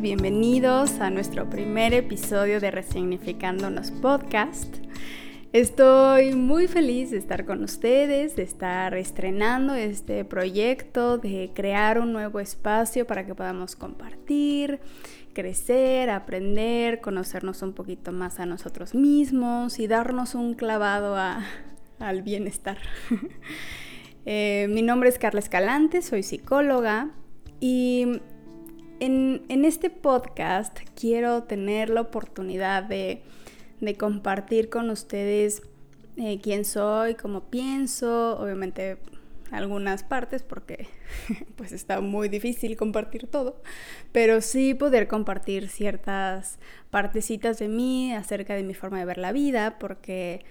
bienvenidos a nuestro primer episodio de Resignificándonos Podcast. Estoy muy feliz de estar con ustedes, de estar estrenando este proyecto, de crear un nuevo espacio para que podamos compartir, crecer, aprender, conocernos un poquito más a nosotros mismos y darnos un clavado al bienestar. Eh, mi nombre es Carla Escalante, soy psicóloga y en, este podcast quiero tener la oportunidad de, compartir con ustedes eh, quién soy, cómo pienso, obviamente algunas partes porque pues está muy difícil compartir todo, pero sí poder compartir ciertas partecitas de mí acerca de mi forma de ver la vida porque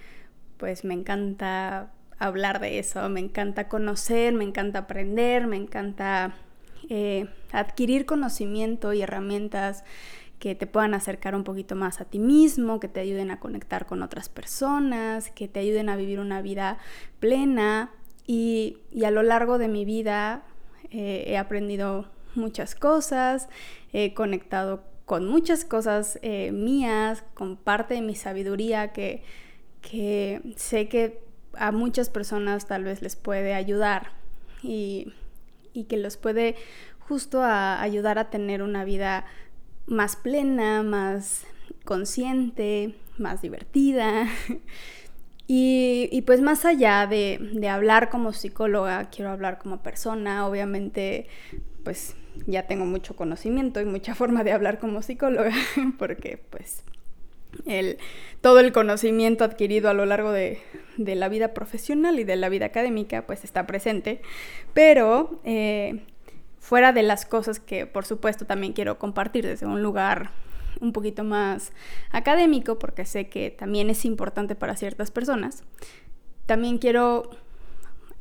pues me encanta hablar de eso, me encanta conocer, me encanta aprender, me encanta eh, adquirir conocimiento y herramientas que te puedan acercar un poquito más a ti mismo, que te ayuden a conectar con otras personas, que te ayuden a vivir una vida plena. Y, a lo largo de mi vida eh, he aprendido muchas cosas, he conectado con muchas cosas eh, mías, con parte de mi sabiduría que, que sé que a muchas personas tal vez les puede ayudar. Y y que los puede justo ayudar a tener una vida más plena, más consciente, más divertida. Y, pues más allá de, de, hablar como psicóloga, quiero hablar como persona. Obviamente, pues ya tengo mucho conocimiento y mucha forma de hablar como psicóloga, porque pues el, todo el conocimiento adquirido a lo largo de, la vida profesional y de la vida académica pues está presente, pero eh, fuera de las cosas que por supuesto también quiero compartir desde un lugar un poquito más académico, porque sé que también es importante para ciertas personas, también quiero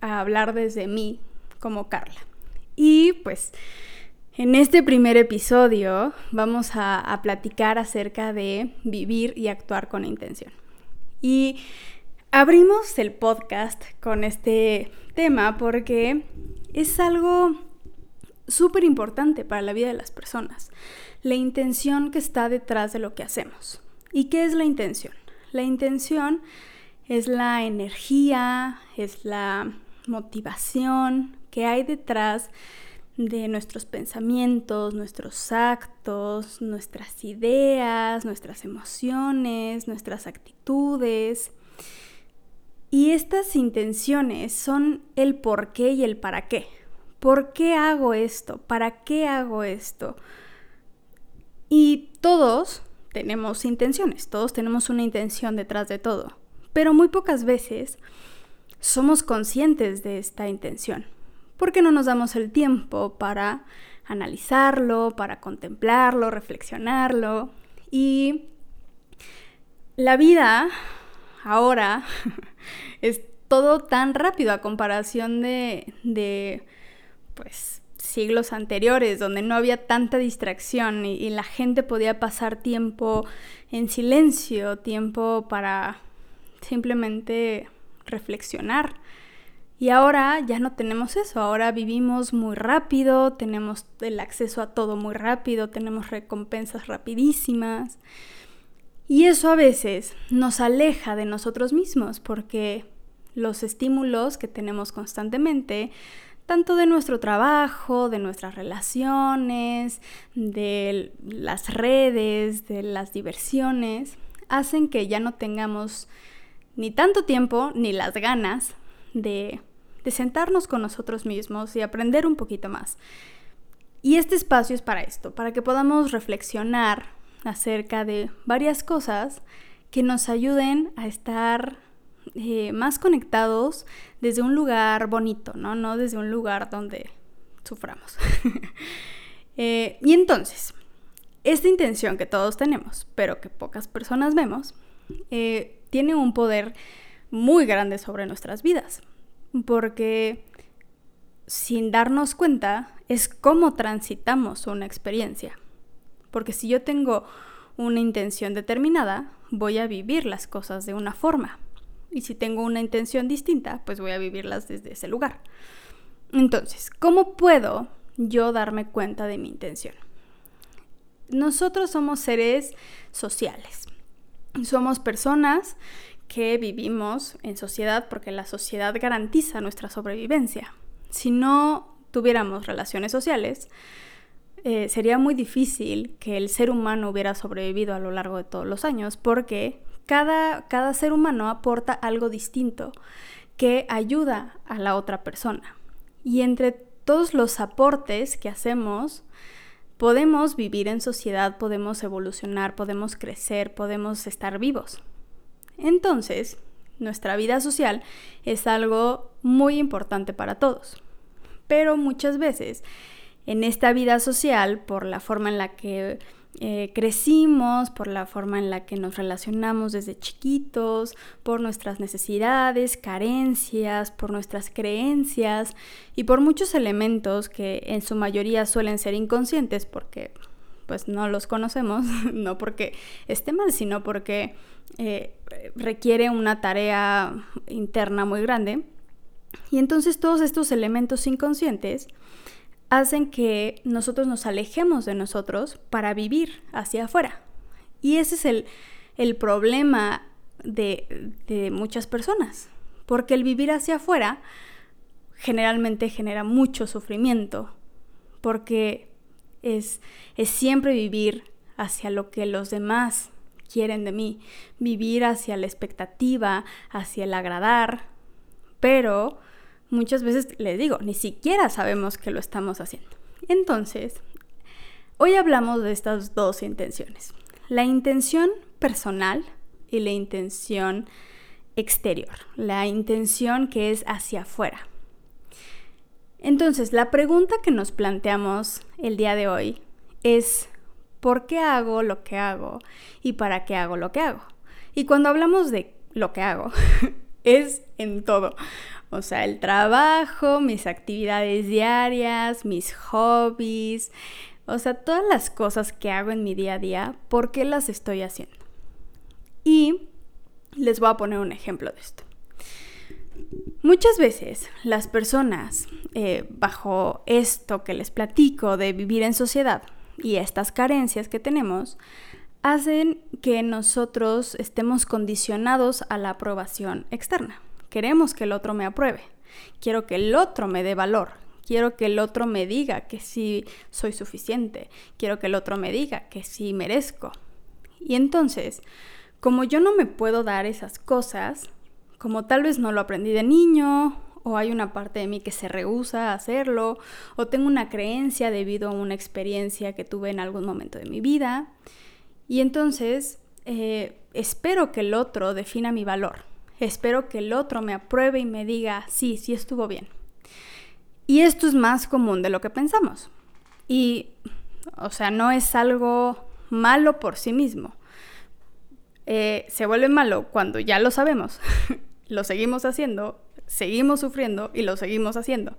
hablar desde mí como Carla. Y pues en este primer episodio vamos a, platicar acerca de vivir y actuar con intención. Y abrimos el podcast con este tema porque es algo súper importante para la vida de las personas. La intención que está detrás de lo que hacemos. ¿Y qué es la intención? La intención es la energía, es la motivación que hay detrás de nuestros pensamientos, nuestros actos, nuestras ideas, nuestras emociones, nuestras actitudes. Y estas intenciones son el por qué y el para qué. ¿Por qué hago esto? ¿Para qué hago esto? Y todos tenemos intenciones, todos tenemos una intención detrás de todo, pero muy pocas veces somos conscientes de esta intención porque no nos damos el tiempo para analizarlo, para contemplarlo, reflexionarlo. Y la vida ahora es todo tan rápido a comparación de, pues, siglos anteriores, donde no había tanta distracción y, la gente podía pasar tiempo en silencio, tiempo para simplemente reflexionar. Y ahora ya no tenemos eso, ahora vivimos muy rápido, tenemos el acceso a todo muy rápido, tenemos recompensas rapidísimas. Y eso a veces nos aleja de nosotros mismos porque los estímulos que tenemos constantemente, tanto de nuestro trabajo, de nuestras relaciones, de las redes, de las diversiones, hacen que ya no tengamos ni tanto tiempo ni las ganas de, sentarnos con nosotros mismos y aprender un poquito más. Y este espacio es para esto, para que podamos reflexionar acerca de varias cosas que nos ayuden a estar eh, más conectados desde un lugar bonito, ¿no? No desde un lugar donde suframos. Eh, y entonces, esta intención que todos tenemos, pero que pocas personas vemos, eh, tiene un poder muy grande sobre nuestras vidas, porque sin darnos cuenta es cómo transitamos una experiencia. Porque si yo tengo una intención determinada, voy a vivir las cosas de una forma. Y si tengo una intención distinta, pues voy a vivirlas desde ese lugar. Entonces, ¿cómo puedo yo darme cuenta de mi intención? nosotros somos seres sociales. Somos personas que vivimos en sociedad porque la sociedad garantiza nuestra sobrevivencia. Si no tuviéramos relaciones sociales, eh, sería muy difícil que el ser humano hubiera sobrevivido a lo largo de todos los años porque cada, cada ser humano aporta algo distinto que ayuda a la otra persona. Y entre todos los aportes que hacemos, podemos vivir en sociedad, podemos evolucionar, podemos crecer, podemos estar vivos. Entonces, nuestra vida social es algo muy importante para todos. Pero muchas veces en esta vida social, por la forma en la que eh, crecimos, por la forma en la que nos relacionamos desde chiquitos, por nuestras necesidades, carencias, por nuestras creencias y por muchos elementos que en su mayoría suelen ser inconscientes porque pues no los conocemos, no porque esté mal, sino porque eh, requiere una tarea interna muy grande. Y entonces todos estos elementos inconscientes hacen que nosotros nos alejemos de nosotros para vivir hacia afuera. Y ese es el, problema de, de, muchas personas, porque el vivir hacia afuera generalmente genera mucho sufrimiento, porque es, es siempre vivir hacia lo que los demás quieren de mí, vivir hacia la expectativa, hacia el agradar, pero muchas veces les digo, ni siquiera sabemos que lo estamos haciendo. Entonces, hoy hablamos de estas dos intenciones. La intención personal y la intención exterior, la intención que es hacia afuera. Entonces, la pregunta que nos planteamos el día de hoy es, ¿por qué hago lo que hago y para qué hago lo que hago? Y cuando hablamos de lo que hago, es en todo. O sea, el trabajo, mis actividades diarias, mis hobbies, o sea, todas las cosas que hago en mi día a día, ¿por qué las estoy haciendo? Y les voy a poner un ejemplo de esto. Muchas veces las personas, eh, bajo esto que les platico de vivir en sociedad y estas carencias que tenemos, hacen que nosotros estemos condicionados a la aprobación externa queremos que el otro me apruebe. Quiero que el otro me dé valor. Quiero que el otro me diga que sí soy suficiente. Quiero que el otro me diga que sí merezco. Y entonces, como yo no me puedo dar esas cosas, como tal vez no lo aprendí de niño, o hay una parte de mí que se rehúsa a hacerlo, o tengo una creencia debido a una experiencia que tuve en algún momento de mi vida, y entonces eh, espero que el otro defina mi valor espero que el otro me apruebe y me diga, sí, sí estuvo bien. Y esto es más común de lo que pensamos. Y, o sea, no es algo malo por sí mismo. Eh, se vuelve malo cuando ya lo sabemos, lo seguimos haciendo, seguimos sufriendo y lo seguimos haciendo.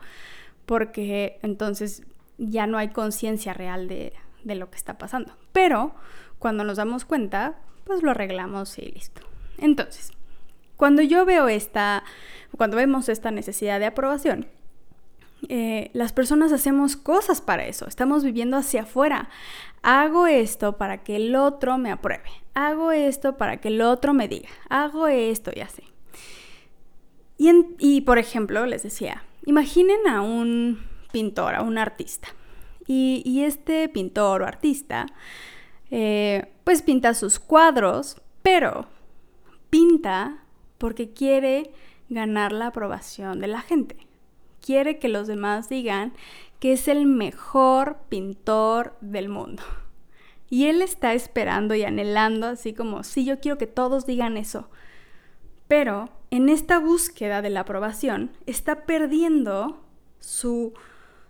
Porque entonces ya no hay conciencia real de, de lo que está pasando. Pero cuando nos damos cuenta, pues lo arreglamos y listo. Entonces, cuando yo veo esta, cuando vemos esta necesidad de aprobación, eh, las personas hacemos cosas para eso, estamos viviendo hacia afuera. Hago esto para que el otro me apruebe, hago esto para que el otro me diga, hago esto y así. Y, por ejemplo, les decía, imaginen a un pintor, a un artista. Y, este pintor o artista, eh, pues pinta sus cuadros, pero pinta porque quiere ganar la aprobación de la gente. Quiere que los demás digan que es el mejor pintor del mundo. Y él está esperando y anhelando, así como, sí, yo quiero que todos digan eso. Pero en esta búsqueda de la aprobación está perdiendo su,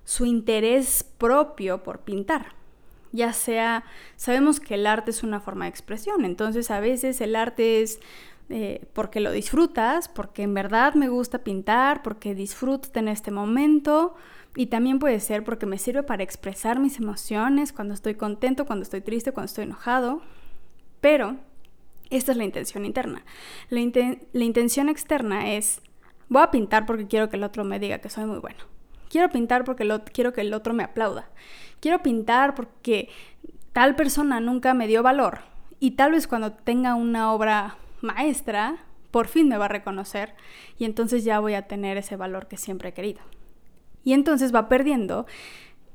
su interés propio por pintar. Ya sea, sabemos que el arte es una forma de expresión, entonces a veces el arte es eh, porque lo disfrutas, porque en verdad me gusta pintar, porque disfruto en este momento y también puede ser porque me sirve para expresar mis emociones cuando estoy contento, cuando estoy triste, cuando estoy enojado. Pero esta es la intención interna. La, intención externa es, voy a pintar porque quiero que el otro me diga que soy muy bueno. Quiero pintar porque quiero que el otro me aplauda. Quiero pintar porque tal persona nunca me dio valor y tal vez cuando tenga una obra maestra, por fin me va a reconocer y entonces ya voy a tener ese valor que siempre he querido. Y entonces va perdiendo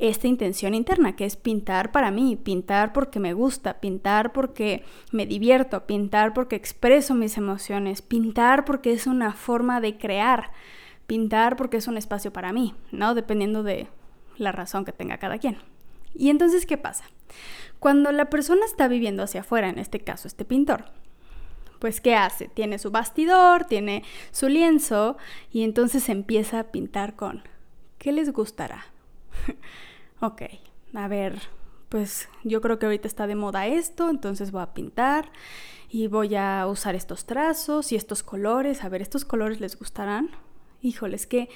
esta intención interna, que es pintar para mí, pintar porque me gusta, pintar porque me divierto, pintar porque expreso mis emociones, pintar porque es una forma de crear, pintar porque es un espacio para mí, ¿no? Dependiendo de la razón que tenga cada quien. Y entonces, ¿qué pasa? Cuando la persona está viviendo hacia afuera, en este caso este pintor, pues ¿qué hace? Tiene su bastidor, tiene su lienzo y entonces empieza a pintar con ¿qué les gustará? ok, a ver, pues yo creo que ahorita está de moda esto, entonces voy a pintar y voy a usar estos trazos y estos colores. A ver, ¿estos colores les gustarán? Híjole, es que,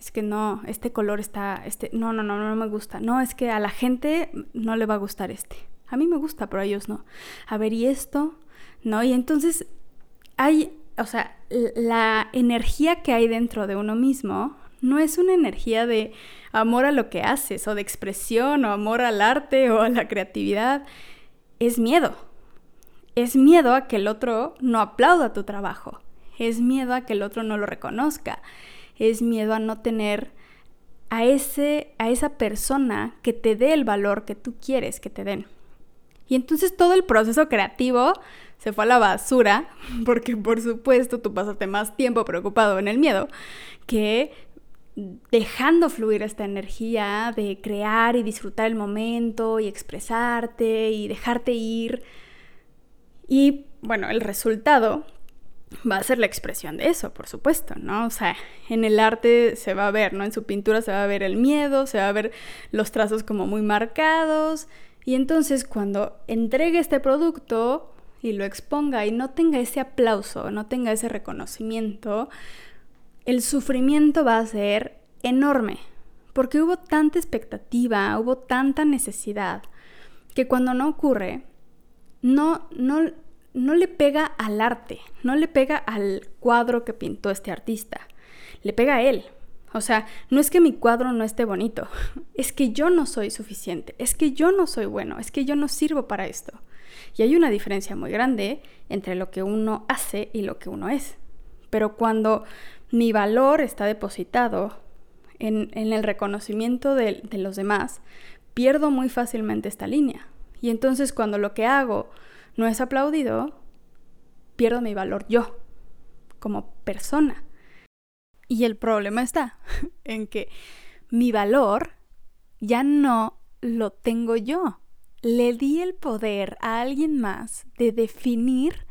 es que no, este color está, este, no, no, no, no me gusta. No, es que a la gente no le va a gustar este. A mí me gusta, pero a ellos no. A ver, ¿y esto? ¿No? Y entonces hay, o sea, la energía que hay dentro de uno mismo no es una energía de amor a lo que haces o de expresión o amor al arte o a la creatividad. Es miedo. Es miedo a que el otro no aplauda tu trabajo. Es miedo a que el otro no lo reconozca. Es miedo a no tener a, ese, a esa persona que te dé el valor que tú quieres que te den. Y entonces todo el proceso creativo se fue a la basura, porque por supuesto tú pasaste más tiempo preocupado en el miedo que dejando fluir esta energía de crear y disfrutar el momento y expresarte y dejarte ir. Y bueno, el resultado va a ser la expresión de eso, por supuesto, ¿no? O sea, en el arte se va a ver, ¿no? En su pintura se va a ver el miedo, se va a ver los trazos como muy marcados. Y entonces cuando entregue este producto y lo exponga y no tenga ese aplauso, no tenga ese reconocimiento, el sufrimiento va a ser enorme, porque hubo tanta expectativa, hubo tanta necesidad, que cuando no ocurre, no, no, no le pega al arte, no le pega al cuadro que pintó este artista, le pega a él. O sea, no es que mi cuadro no esté bonito, es que yo no soy suficiente, es que yo no soy bueno, es que yo no sirvo para esto. Y hay una diferencia muy grande entre lo que uno hace y lo que uno es. Pero cuando mi valor está depositado en, el reconocimiento de, de los demás, pierdo muy fácilmente esta línea. Y entonces cuando lo que hago no es aplaudido, pierdo mi valor yo, como persona. Y el problema está en que mi valor ya no lo tengo yo. Le di el poder a alguien más de definir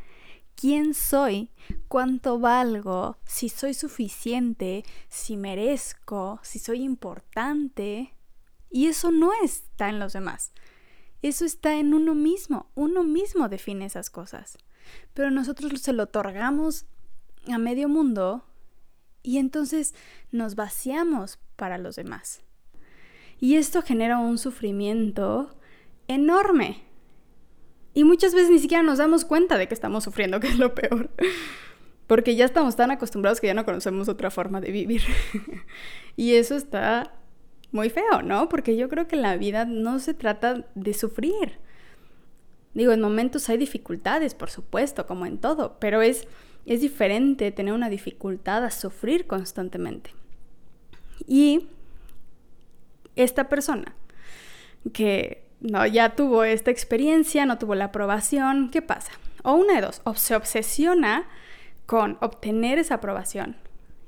quién soy, cuánto valgo, si soy suficiente, si merezco, si soy importante. Y eso no está en los demás. Eso está en uno mismo. Uno mismo define esas cosas. Pero nosotros se lo otorgamos a medio mundo y entonces nos vaciamos para los demás. Y esto genera un sufrimiento enorme. Y muchas veces ni siquiera nos damos cuenta de que estamos sufriendo, que es lo peor. Porque ya estamos tan acostumbrados que ya no conocemos otra forma de vivir. y eso está muy feo, ¿no? Porque yo creo que la vida no se trata de sufrir. Digo, en momentos hay dificultades, por supuesto, como en todo, pero es, es diferente tener una dificultad a sufrir constantemente. Y esta persona que no, ya tuvo esta experiencia, no tuvo la aprobación, ¿qué pasa? O una de dos, o se obsesiona con obtener esa aprobación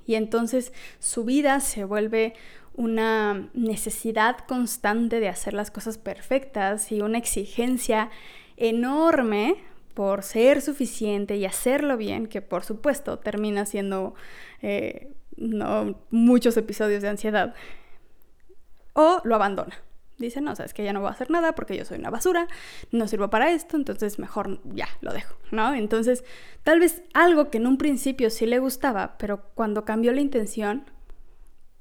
y entonces su vida se vuelve una necesidad constante de hacer las cosas perfectas y una exigencia enorme por ser suficiente y hacerlo bien, que por supuesto termina siendo eh, no, muchos episodios de ansiedad, o lo abandona. Dice, no, sabes que ya no voy a hacer nada porque yo soy una basura, no sirvo para esto, entonces mejor ya lo dejo, ¿no? Entonces, tal vez algo que en un principio sí le gustaba, pero cuando cambió la intención,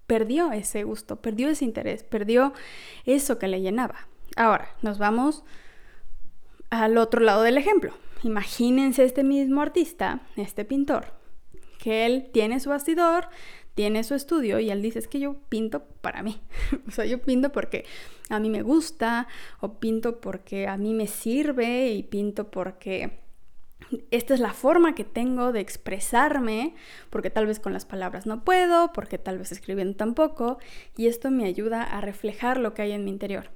perdió ese gusto, perdió ese interés, perdió eso que le llenaba. Ahora, nos vamos al otro lado del ejemplo. Imagínense este mismo artista, este pintor, que él tiene su bastidor, tiene su estudio y él dice, es que yo pinto para mí. o sea, yo pinto porque a mí me gusta o pinto porque a mí me sirve y pinto porque esta es la forma que tengo de expresarme, porque tal vez con las palabras no puedo, porque tal vez escribiendo tampoco, y esto me ayuda a reflejar lo que hay en mi interior.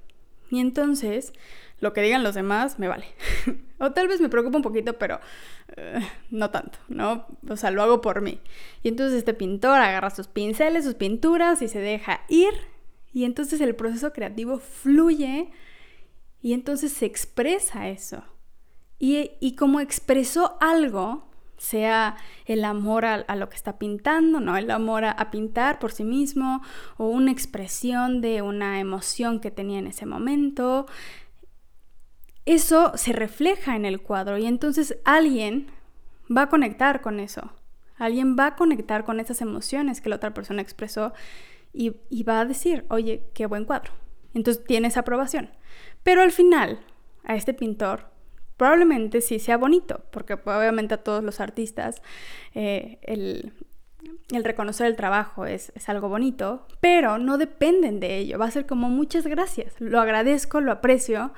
Y entonces, lo que digan los demás me vale. o tal vez me preocupa un poquito, pero eh, no tanto, ¿no? O sea, lo hago por mí. Y entonces este pintor agarra sus pinceles, sus pinturas y se deja ir. Y entonces el proceso creativo fluye y entonces se expresa eso. Y, como expresó algo, sea el amor a, lo que está pintando, ¿no? El amor a, pintar por sí mismo, o una expresión de una emoción que tenía en ese momento. Eso se refleja en el cuadro y entonces alguien va a conectar con eso. Alguien va a conectar con esas emociones que la otra persona expresó y, y va a decir, oye, qué buen cuadro. Entonces tiene esa aprobación. Pero al final, a este pintor probablemente sí sea bonito, porque obviamente a todos los artistas eh, el, reconocer el trabajo es, algo bonito, pero no dependen de ello. Va a ser como muchas gracias, lo agradezco, lo aprecio,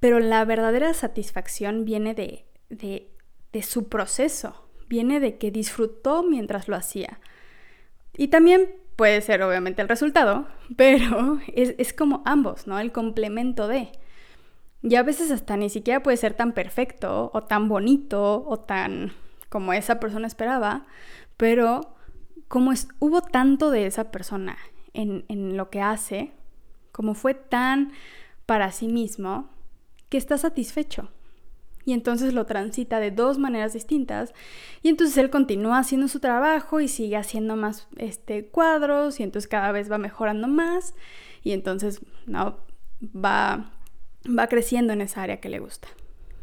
pero la verdadera satisfacción viene de, su proceso, viene de que disfrutó mientras lo hacía. Y también puede ser obviamente el resultado, pero es, es como ambos, ¿no? El complemento de. Y a veces hasta ni siquiera puede ser tan perfecto o tan bonito o tan como esa persona esperaba, pero como es, hubo tanto de esa persona en, en lo que hace, como fue tan para sí mismo, que está satisfecho. Y entonces lo transita de dos maneras distintas. Y entonces él continúa haciendo su trabajo y sigue haciendo más este, cuadros y entonces cada vez va mejorando más. Y entonces no, va va creciendo en esa área que le gusta.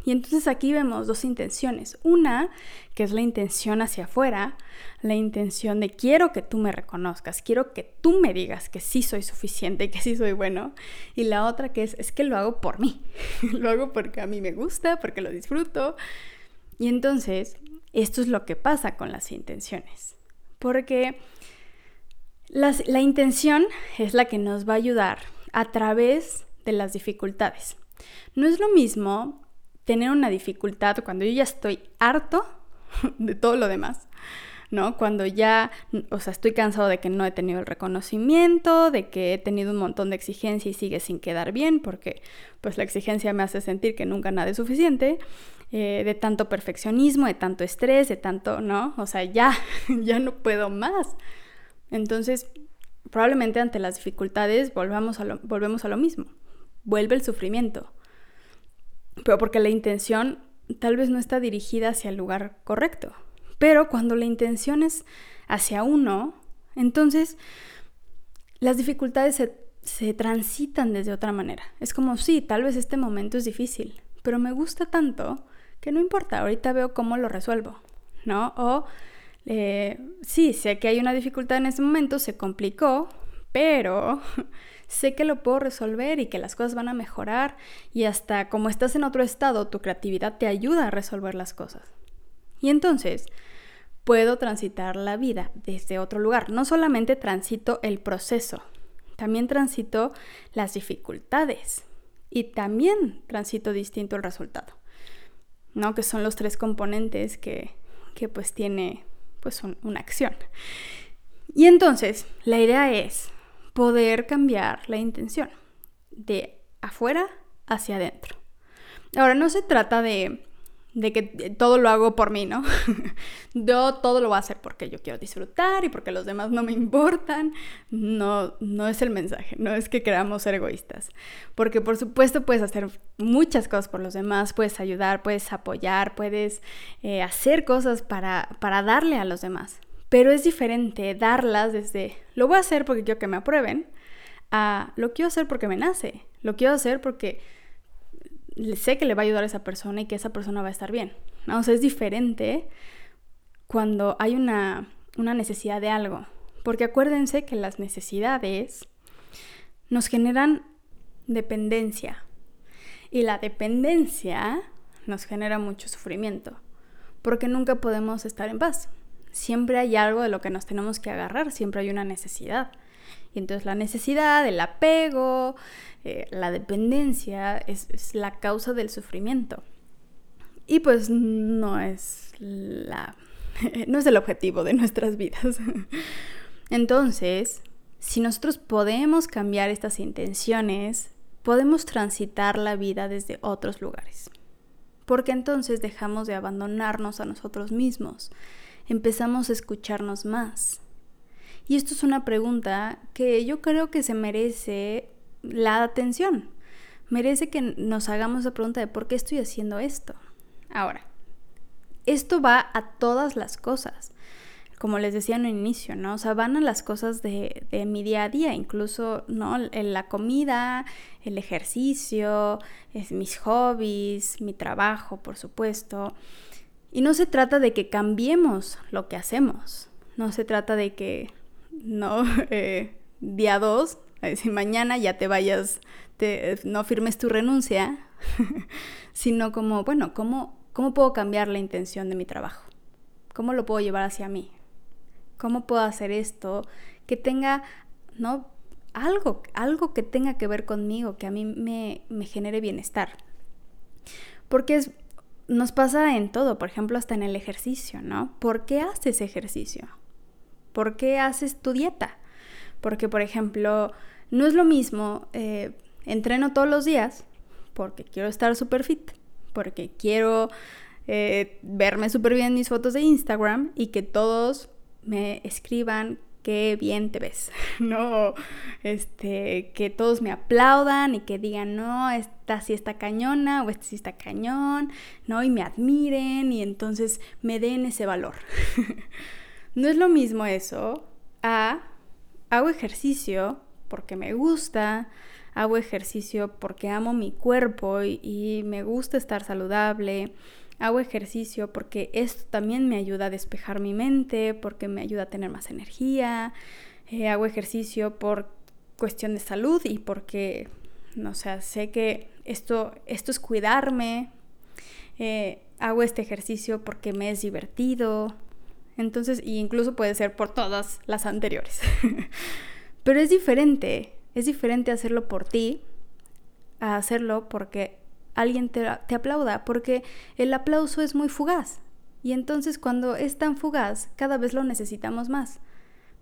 Y entonces aquí vemos dos intenciones. Una, que es la intención hacia afuera, la intención de quiero que tú me reconozcas, quiero que tú me digas que sí soy suficiente, que sí soy bueno. Y la otra que es, es que lo hago por mí. lo hago porque a mí me gusta, porque lo disfruto. Y entonces, esto es lo que pasa con las intenciones. Porque la intención es la que nos va a ayudar a través las dificultades. No es lo mismo tener una dificultad cuando yo ya estoy harto de todo lo demás, ¿no? Cuando ya, o sea, estoy cansado de que no he tenido el reconocimiento, de que he tenido un montón de exigencia y sigue sin quedar bien, porque pues la exigencia me hace sentir que nunca nada es suficiente, eh, de tanto perfeccionismo, de tanto estrés, de tanto, ¿no? O sea, ya, ya no puedo más. Entonces, probablemente ante las dificultades volvamos a volvemos a lo mismo vuelve el sufrimiento. Pero porque la intención tal vez no está dirigida hacia el lugar correcto. Pero cuando la intención es hacia uno, entonces las dificultades se, transitan desde otra manera. Es como, sí, tal vez este momento es difícil, pero me gusta tanto que no importa, ahorita veo cómo lo resuelvo, ¿no? O, eh, sí, sé que hay una dificultad en ese momento, se complicó, pero sé que lo puedo resolver y que las cosas van a mejorar y hasta como estás en otro estado, tu creatividad te ayuda a resolver las cosas. Y entonces puedo transitar la vida desde otro lugar. No solamente transito el proceso, también transito las dificultades y también transito distinto el resultado. ¿No? Que son los tres componentes que, que pues tiene pues una acción. Y entonces, la idea es poder cambiar la intención de afuera hacia adentro. Ahora, no se trata de, que todo lo hago por mí, ¿no? yo todo lo voy a hacer porque yo quiero disfrutar y porque los demás no me importan. No, no es el mensaje, no es que queramos ser egoístas. Porque por supuesto puedes hacer muchas cosas por los demás, puedes ayudar, puedes apoyar, puedes eh, hacer cosas para, para darle a los demás. Pero es diferente darlas desde lo voy a hacer porque quiero que me aprueben a lo quiero hacer porque me nace, lo quiero hacer porque sé que le va a ayudar a esa persona y que esa persona va a estar bien. ¿no? O sea, es diferente cuando hay una, una necesidad de algo. Porque acuérdense que las necesidades nos generan dependencia. Y la dependencia nos genera mucho sufrimiento. Porque nunca podemos estar en paz. Siempre hay algo de lo que nos tenemos que agarrar, siempre hay una necesidad. Y entonces la necesidad, el apego, eh, la dependencia es, la causa del sufrimiento. Y pues no es la no es el objetivo de nuestras vidas. Entonces, si nosotros podemos cambiar estas intenciones, podemos transitar la vida desde otros lugares. Porque entonces dejamos de abandonarnos a nosotros mismos, empezamos a escucharnos más. Y esto es una pregunta que yo creo que se merece la atención. Merece que nos hagamos la pregunta de por qué estoy haciendo esto. Ahora, esto va a todas las cosas como les decía en el inicio, ¿no? O sea, van a las cosas de, mi día a día, incluso, ¿no? La comida, el ejercicio, mis hobbies, mi trabajo, por supuesto. Y no se trata de que cambiemos lo que hacemos, no se trata de que, no, eh, día dos, si mañana ya te vayas, no firmes tu renuncia, sino como, bueno, ¿cómo, ¿cómo puedo cambiar la intención de mi trabajo? ¿Cómo lo puedo llevar hacia mí? ¿Cómo puedo hacer esto que tenga, ¿no? Algo, algo que tenga que ver conmigo, que a mí me, me genere bienestar. Porque es, nos pasa en todo, por ejemplo, hasta en el ejercicio, ¿no? ¿Por qué haces ejercicio? ¿Por qué haces tu dieta? Porque, por ejemplo, no es lo mismo, eh, entreno todos los días porque quiero estar súper fit, porque quiero eh, verme súper bien en mis fotos de Instagram y que todos me escriban qué bien te ves, no, este, que todos me aplaudan y que digan, no, esta sí está cañona o este sí está cañón, no, y me admiren y entonces me den ese valor. no es lo mismo eso a hago ejercicio porque me gusta, hago ejercicio porque amo mi cuerpo y, y me gusta estar saludable, hago ejercicio porque esto también me ayuda a despejar mi mente, porque me ayuda a tener más energía, eh, hago ejercicio por cuestión de salud y porque, no sé, sé que esto, esto es cuidarme, eh, hago este ejercicio porque me es divertido, entonces, y incluso puede ser por todas las anteriores. Pero es diferente, es diferente hacerlo por ti a hacerlo porque alguien te, aplauda, porque el aplauso es muy fugaz. Y entonces cuando es tan fugaz, cada vez lo necesitamos más,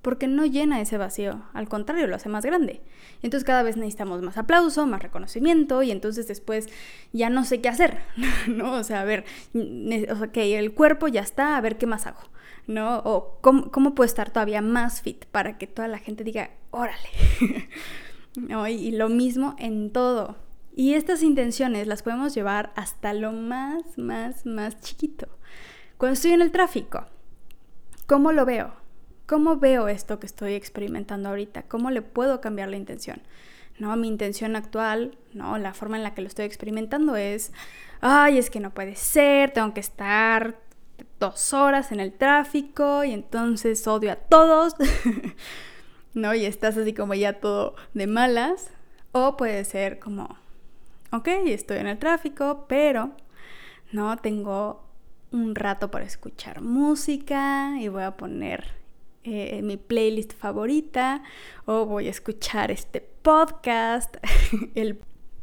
porque no llena ese vacío, al contrario, lo hace más grande. Entonces cada vez necesitamos más aplauso, más reconocimiento y entonces después ya no sé qué hacer, ¿no? O sea, a ver, ok, el cuerpo ya está, a ver qué más hago, ¿no? O cómo, cómo puedo estar todavía más fit para que toda la gente diga, órale. Y lo mismo en todo, y estas intenciones las podemos llevar hasta lo más, más, más chiquito. Cuando estoy en el tráfico, ¿cómo lo veo? ¿Cómo veo esto que estoy experimentando ahorita? ¿Cómo le puedo cambiar la intención? ¿No? Mi intención actual, ¿no? La forma en la que lo estoy experimentando es, ay, es que no puede ser, tengo que estar dos horas en el tráfico y entonces odio a todos, ¿no? Y estás así como ya todo de malas. O puede ser como, ok, estoy en el tráfico, pero no tengo un rato para escuchar música y voy a poner eh, mi playlist favorita o voy a escuchar este podcast, el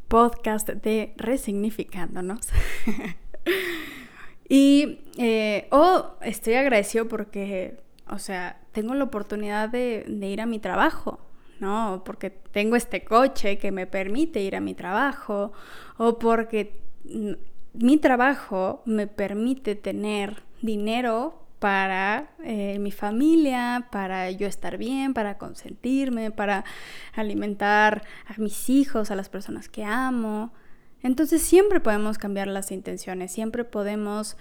podcast de Resignificándonos. y, eh, o estoy agradecido porque, o sea, tengo la oportunidad de ir a mi trabajo, ¿no? Porque tengo este coche que me permite ir a mi trabajo o porque mi trabajo me permite tener dinero para eh, mi familia, para yo estar bien, para consentirme, para alimentar a mis hijos, a las personas que amo. Entonces siempre podemos cambiar las intenciones, siempre podemos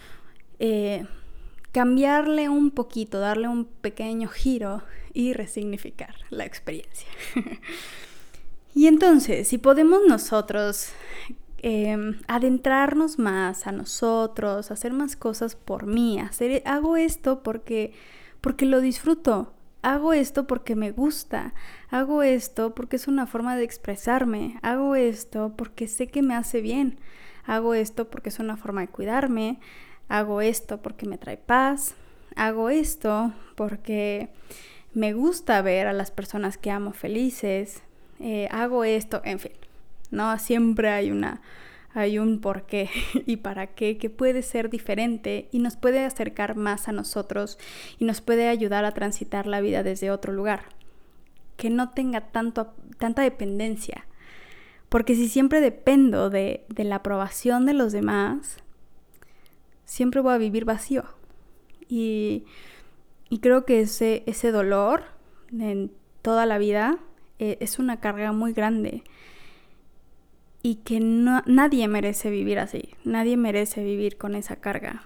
eh, cambiarle un poquito, darle un pequeño giro y resignificar la experiencia. y entonces, si podemos nosotros em, adentrarnos más a nosotros, hacer más cosas por mí, hacer, hago esto porque, porque lo disfruto, hago esto porque me gusta, hago esto porque es una forma de expresarme, hago esto porque sé que me hace bien, hago esto porque es una forma de cuidarme, hago esto porque me trae paz, hago esto porque me gusta ver a las personas que amo felices, eh, hago esto, en fin, ¿no? Siempre hay una hay un por qué y para qué que puede ser diferente y nos puede acercar más a nosotros y nos puede ayudar a transitar la vida desde otro lugar, que no tenga tanto, tanta dependencia. Porque si siempre dependo de, de la aprobación de los demás, siempre voy a vivir vacío. Y, y creo que ese, ese dolor en toda la vida eh, es una carga muy grande y que nadie merece vivir así, nadie merece vivir con esa carga,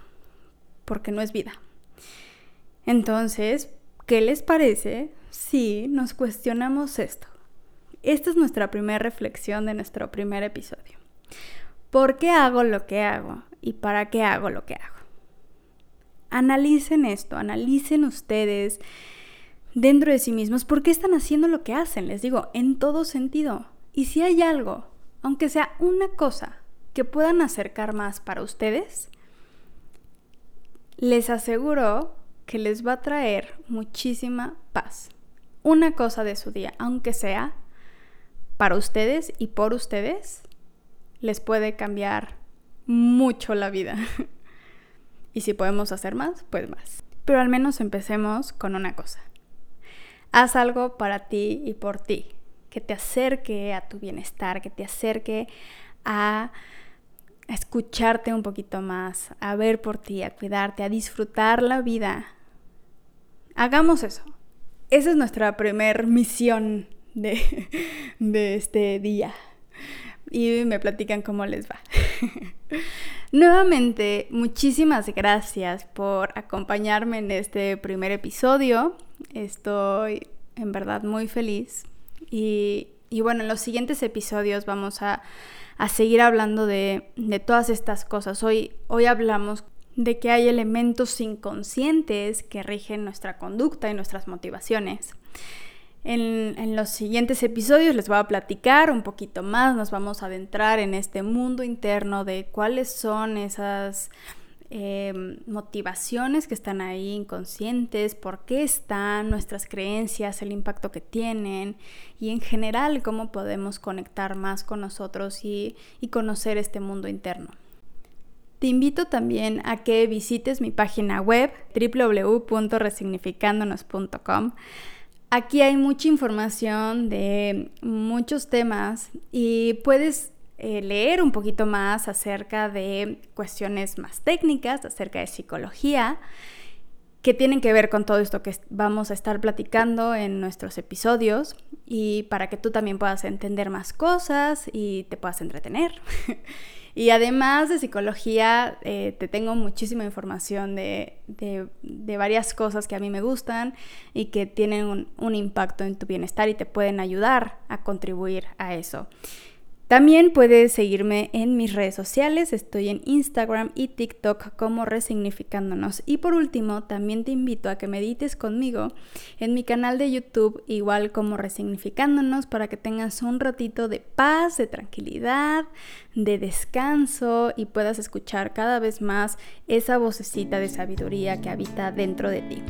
porque no es vida. Entonces, ¿qué les parece si nos cuestionamos esto? Esta es nuestra primera reflexión de nuestro primer episodio. ¿Por qué hago lo que hago y para qué hago lo que hago? Analicen esto, analicen ustedes dentro de sí mismos por qué están haciendo lo que hacen, les digo, en todo sentido. Y si hay algo aunque sea una cosa que puedan acercar más para ustedes, les aseguro que les va a traer muchísima paz. Una cosa de su día, aunque sea para ustedes y por ustedes, les puede cambiar mucho la vida. y si podemos hacer más, pues más. Pero al menos empecemos con una cosa. Haz algo para ti y por ti que te acerque a tu bienestar, que te acerque a escucharte un poquito más, a ver por ti, a cuidarte, a disfrutar la vida. Hagamos eso. Esa es nuestra primer misión de, de este día. Y me platican cómo les va. Nuevamente, muchísimas gracias por acompañarme en este primer episodio. Estoy en verdad muy feliz y, bueno, en los siguientes episodios vamos a, seguir hablando de, todas estas cosas. Hoy, hoy hablamos de que hay elementos inconscientes que rigen nuestra conducta y nuestras motivaciones. En, los siguientes episodios les voy a platicar un poquito más, nos vamos a adentrar en este mundo interno de cuáles son esas Em, motivaciones que están ahí inconscientes, por qué están, nuestras creencias, el impacto que tienen y en general cómo podemos conectar más con nosotros y, y conocer este mundo interno. Te invito también a que visites mi página web www.resignificándonos.com. Aquí hay mucha información de muchos temas y puedes eh, leer un poquito más acerca de cuestiones más técnicas, acerca de psicología, que tienen que ver con todo esto que vamos a estar platicando en nuestros episodios y para que tú también puedas entender más cosas y te puedas entretener. y además de psicología, eh, te tengo muchísima información de, varias cosas que a mí me gustan y que tienen un impacto en tu bienestar y te pueden ayudar a contribuir a eso. También puedes seguirme en mis redes sociales, estoy en Instagram y TikTok como Resignificándonos. Y por último, también te invito a que medites conmigo en mi canal de YouTube, igual como Resignificándonos, para que tengas un ratito de paz, de tranquilidad, de descanso y puedas escuchar cada vez más esa vocecita de sabiduría que habita dentro de ti.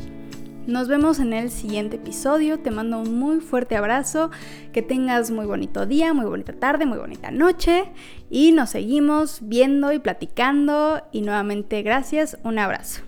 Nos vemos en el siguiente episodio. Te mando un muy fuerte abrazo. Que tengas muy bonito día, muy bonita tarde, muy bonita noche. Y nos seguimos viendo y platicando. Y nuevamente gracias. Un abrazo.